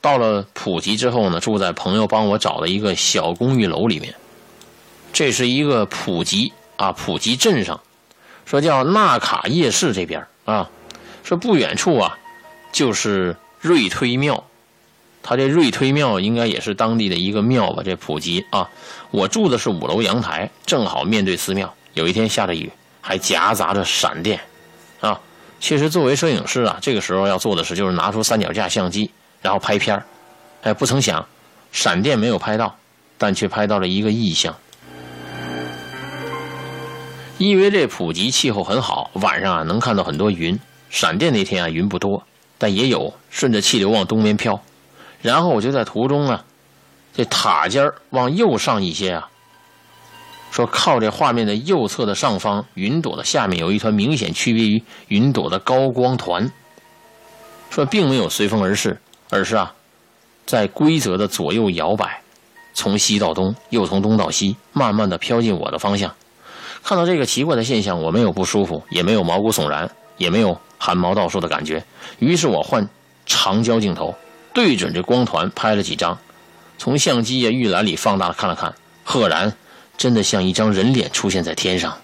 到了普吉之后呢，住在朋友帮我找的一个小公寓楼里面。这是一个普吉啊，普吉镇上，说叫纳卡夜市这边啊，说不远处啊，就是瑞推庙。他这瑞推庙应该也是当地的一个庙吧？这普吉啊，我住的是五楼阳台，正好面对寺庙。有一天下着雨，还夹杂着闪电，啊，其实作为摄影师啊，这个时候要做的事就是拿出三脚架相机，然后拍片儿。哎，不曾想，闪电没有拍到，但却拍到了一个异象。因为这普吉气候很好，晚上啊能看到很多云。闪电那天啊云不多，但也有顺着气流往东边飘。然后我就在途中啊，这塔尖儿往右上一些啊，说靠这画面的右侧的上方，云朵的下面有一团明显区别于云朵的高光团。说并没有随风而逝，而是啊，在规则的左右摇摆，从西到东，又从东到西，慢慢的飘进我的方向。看到这个奇怪的现象，我没有不舒服，也没有毛骨悚然，也没有汗毛倒竖的感觉。于是我换长焦镜头。对准这光团拍了几张，从相机呀预览里放大了看了看，赫然真的像一张人脸出现在天上。